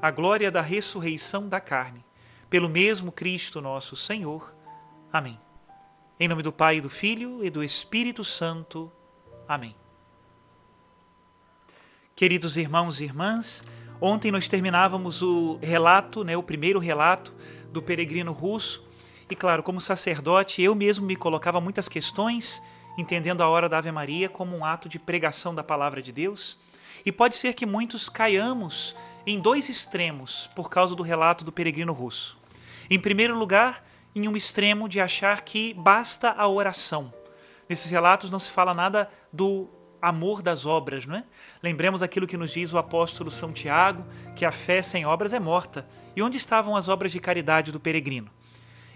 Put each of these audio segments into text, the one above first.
à glória da ressurreição da carne, pelo mesmo Cristo nosso Senhor. Amém. Em nome do Pai, do Filho e do Espírito Santo. Amém. Queridos irmãos e irmãs, ontem nós terminávamos o relato, né, o primeiro relato do peregrino russo, e claro, como sacerdote, eu mesmo me colocava muitas questões, entendendo a hora da Ave Maria como um ato de pregação da palavra de Deus. E pode ser que muitos caiamos em dois extremos por causa do relato do peregrino russo. Em primeiro lugar, em um extremo de achar que basta a oração. Nesses relatos não se fala nada do amor das obras, não é? Lembremos aquilo que nos diz o apóstolo São Tiago, que a fé sem obras é morta. E onde estavam as obras de caridade do peregrino?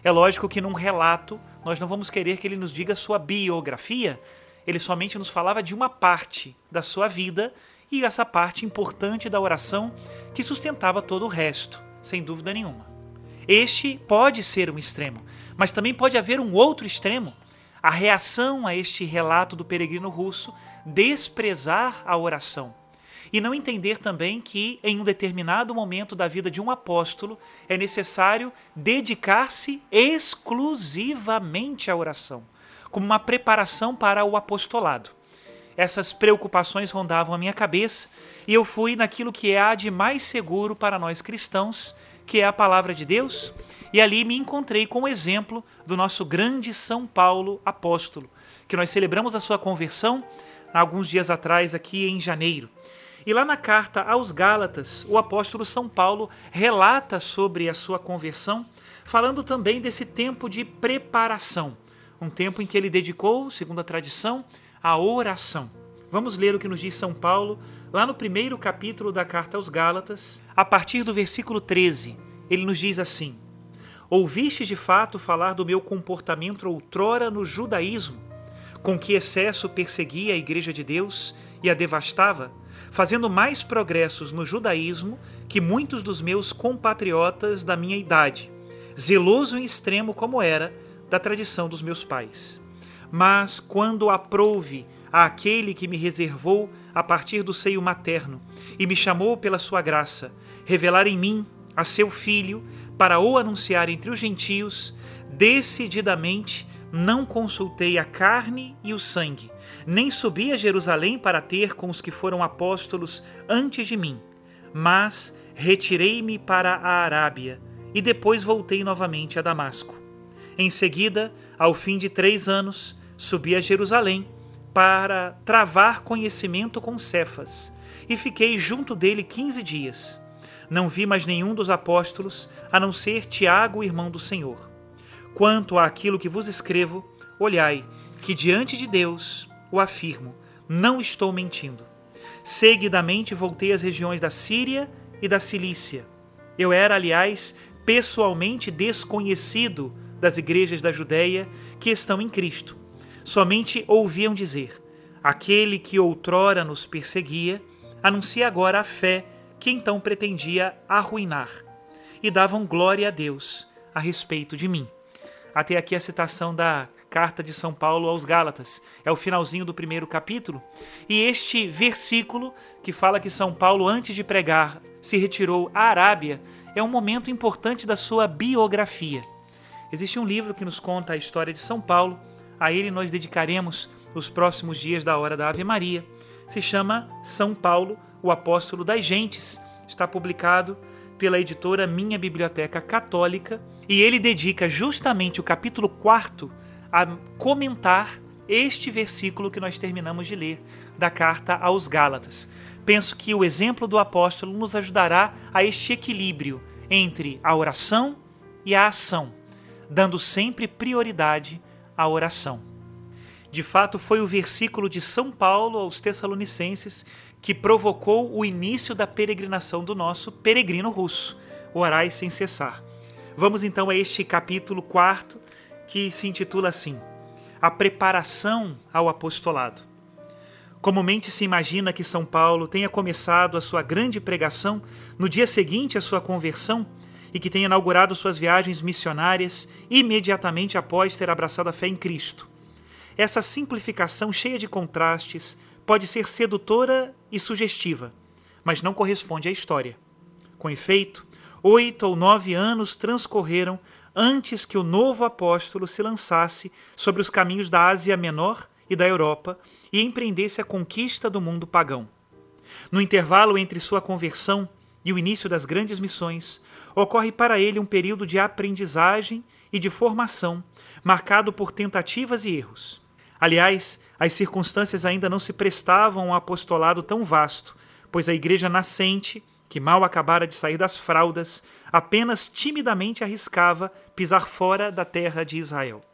É lógico que num relato nós não vamos querer que ele nos diga sua biografia, ele somente nos falava de uma parte da sua vida e essa parte importante da oração que sustentava todo o resto, sem dúvida nenhuma. Este pode ser um extremo, mas também pode haver um outro extremo. A reação a este relato do peregrino russo desprezar a oração e não entender também que em um determinado momento da vida de um apóstolo é necessário dedicar-se exclusivamente à oração, como uma preparação para o apostolado essas preocupações rondavam a minha cabeça e eu fui naquilo que há de mais seguro para nós cristãos, que é a palavra de Deus, e ali me encontrei com o exemplo do nosso grande São Paulo apóstolo, que nós celebramos a sua conversão alguns dias atrás aqui em janeiro. E lá na carta aos Gálatas, o apóstolo São Paulo relata sobre a sua conversão, falando também desse tempo de preparação, um tempo em que ele dedicou, segundo a tradição, a oração. Vamos ler o que nos diz São Paulo, lá no primeiro capítulo da carta aos Gálatas, a partir do versículo 13. Ele nos diz assim: Ouviste de fato falar do meu comportamento outrora no judaísmo, com que excesso perseguia a igreja de Deus e a devastava, fazendo mais progressos no judaísmo que muitos dos meus compatriotas da minha idade, zeloso em extremo como era da tradição dos meus pais mas quando aprouve àquele que me reservou a partir do seio materno e me chamou pela sua graça, revelar em mim a seu filho para o anunciar entre os gentios, decididamente não consultei a carne e o sangue, nem subi a Jerusalém para ter com os que foram apóstolos antes de mim, mas retirei-me para a Arábia e depois voltei novamente a Damasco. Em seguida, ao fim de três anos, subi a Jerusalém para travar conhecimento com Cefas e fiquei junto dele quinze dias. Não vi mais nenhum dos apóstolos, a não ser Tiago, irmão do Senhor. Quanto àquilo que vos escrevo, olhai, que diante de Deus o afirmo, não estou mentindo. Seguidamente voltei às regiões da Síria e da Cilícia. Eu era, aliás, pessoalmente desconhecido das igrejas da Judéia que estão em Cristo somente ouviam dizer: Aquele que outrora nos perseguia, anuncia agora a fé que então pretendia arruinar, e davam glória a Deus a respeito de mim. Até aqui a citação da carta de São Paulo aos Gálatas. É o finalzinho do primeiro capítulo. E este versículo, que fala que São Paulo, antes de pregar, se retirou à Arábia, é um momento importante da sua biografia. Existe um livro que nos conta a história de São Paulo. A ele nós dedicaremos os próximos dias da hora da Ave Maria. Se chama São Paulo, o Apóstolo das Gentes. Está publicado pela editora Minha Biblioteca Católica e ele dedica justamente o capítulo 4 a comentar este versículo que nós terminamos de ler da carta aos Gálatas. Penso que o exemplo do apóstolo nos ajudará a este equilíbrio entre a oração e a ação, dando sempre prioridade à oração. De fato, foi o versículo de São Paulo aos Tessalonicenses que provocou o início da peregrinação do nosso peregrino russo, Orai sem cessar. Vamos então a este capítulo quarto, que se intitula assim: A preparação ao apostolado. Comumente se imagina que São Paulo tenha começado a sua grande pregação no dia seguinte à sua conversão e que tenha inaugurado suas viagens missionárias imediatamente após ter abraçado a fé em Cristo. Essa simplificação cheia de contrastes pode ser sedutora e sugestiva, mas não corresponde à história. Com efeito, oito ou nove anos transcorreram antes que o novo apóstolo se lançasse sobre os caminhos da Ásia Menor e da Europa e empreendesse a conquista do mundo pagão. No intervalo entre sua conversão e o início das grandes missões, ocorre para ele um período de aprendizagem e de formação, marcado por tentativas e erros. Aliás, as circunstâncias ainda não se prestavam a um apostolado tão vasto, pois a igreja nascente, que mal acabara de sair das fraldas, apenas timidamente arriscava pisar fora da terra de Israel.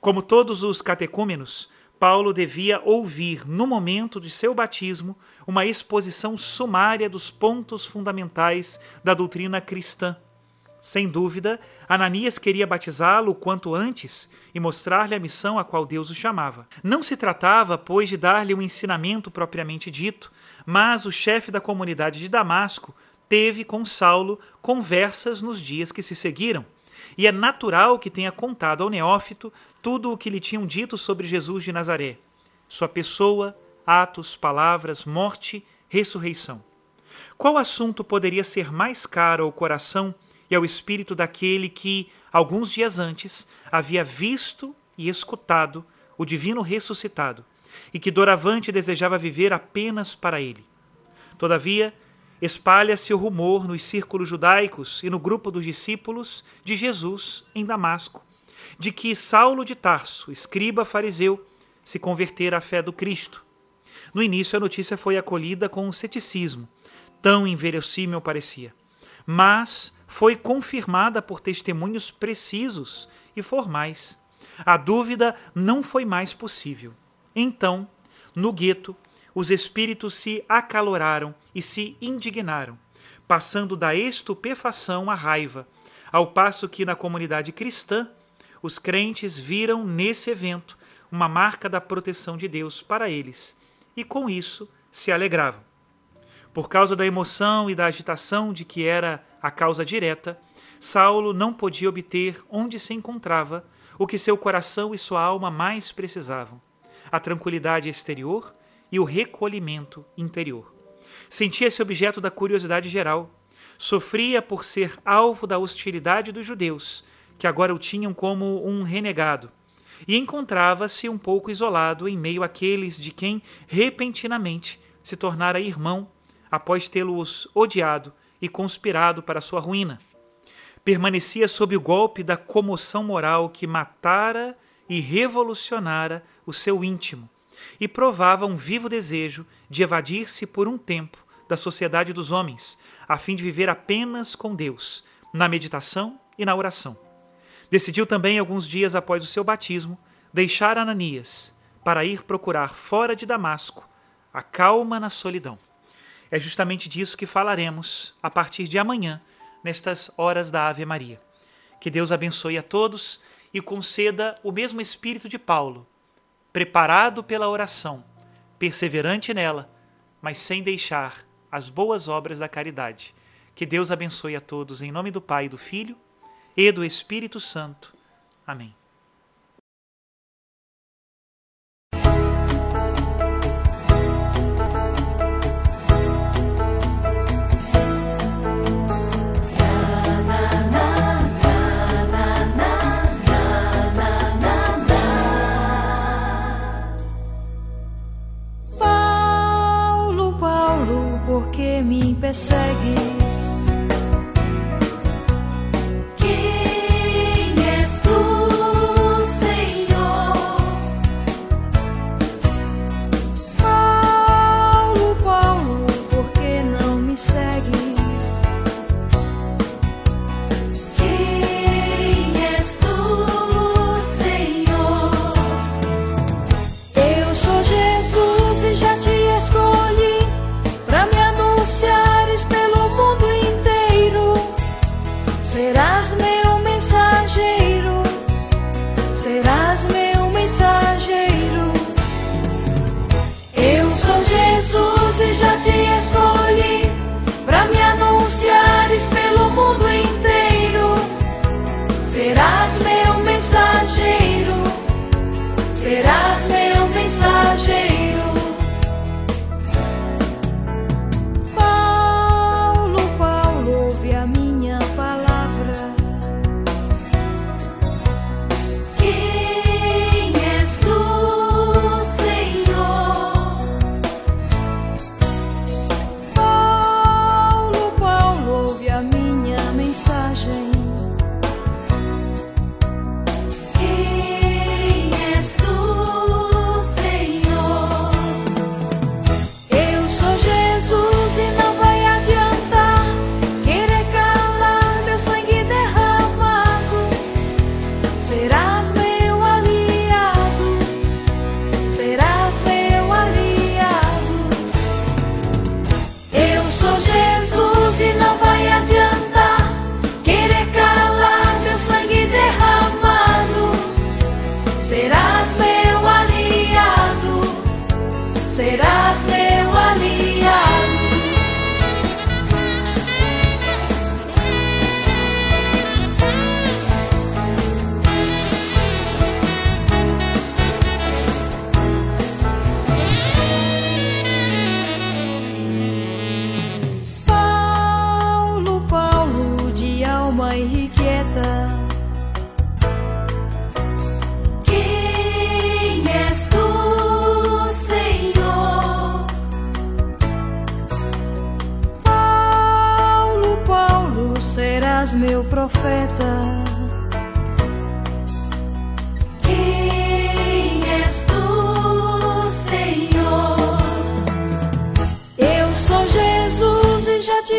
Como todos os catecúmenos, Paulo devia ouvir, no momento de seu batismo, uma exposição sumária dos pontos fundamentais da doutrina cristã sem dúvida, Ananias queria batizá-lo quanto antes e mostrar-lhe a missão a qual Deus o chamava. Não se tratava, pois, de dar-lhe um ensinamento propriamente dito, mas o chefe da comunidade de Damasco teve com Saulo conversas nos dias que se seguiram. E é natural que tenha contado ao neófito tudo o que lhe tinham dito sobre Jesus de Nazaré: sua pessoa, atos, palavras, morte, ressurreição. Qual assunto poderia ser mais caro ao coração? e ao espírito daquele que, alguns dias antes, havia visto e escutado o divino ressuscitado e que doravante desejava viver apenas para ele. Todavia, espalha-se o rumor nos círculos judaicos e no grupo dos discípulos de Jesus em Damasco, de que Saulo de Tarso, escriba fariseu, se convertera à fé do Cristo. No início, a notícia foi acolhida com um ceticismo, tão inverossímil parecia. Mas foi confirmada por testemunhos precisos e formais. A dúvida não foi mais possível. Então, no gueto, os espíritos se acaloraram e se indignaram, passando da estupefação à raiva, ao passo que na comunidade cristã os crentes viram nesse evento uma marca da proteção de Deus para eles e com isso se alegravam. Por causa da emoção e da agitação de que era a causa direta, Saulo não podia obter onde se encontrava o que seu coração e sua alma mais precisavam: a tranquilidade exterior e o recolhimento interior. Sentia-se objeto da curiosidade geral. Sofria por ser alvo da hostilidade dos judeus, que agora o tinham como um renegado, e encontrava-se um pouco isolado em meio àqueles de quem repentinamente se tornara irmão após tê-los odiado e conspirado para sua ruína. Permanecia sob o golpe da comoção moral que matara e revolucionara o seu íntimo, e provava um vivo desejo de evadir-se por um tempo da sociedade dos homens, a fim de viver apenas com Deus, na meditação e na oração. Decidiu também, alguns dias após o seu batismo, deixar Ananias para ir procurar fora de Damasco a calma na solidão. É justamente disso que falaremos a partir de amanhã, nestas horas da Ave Maria. Que Deus abençoe a todos e conceda o mesmo espírito de Paulo, preparado pela oração, perseverante nela, mas sem deixar as boas obras da caridade. Que Deus abençoe a todos em nome do Pai, do Filho e do Espírito Santo. Amém. Serás meu serás profeta. Quem és tu, Senhor? Eu sou Jesus e já te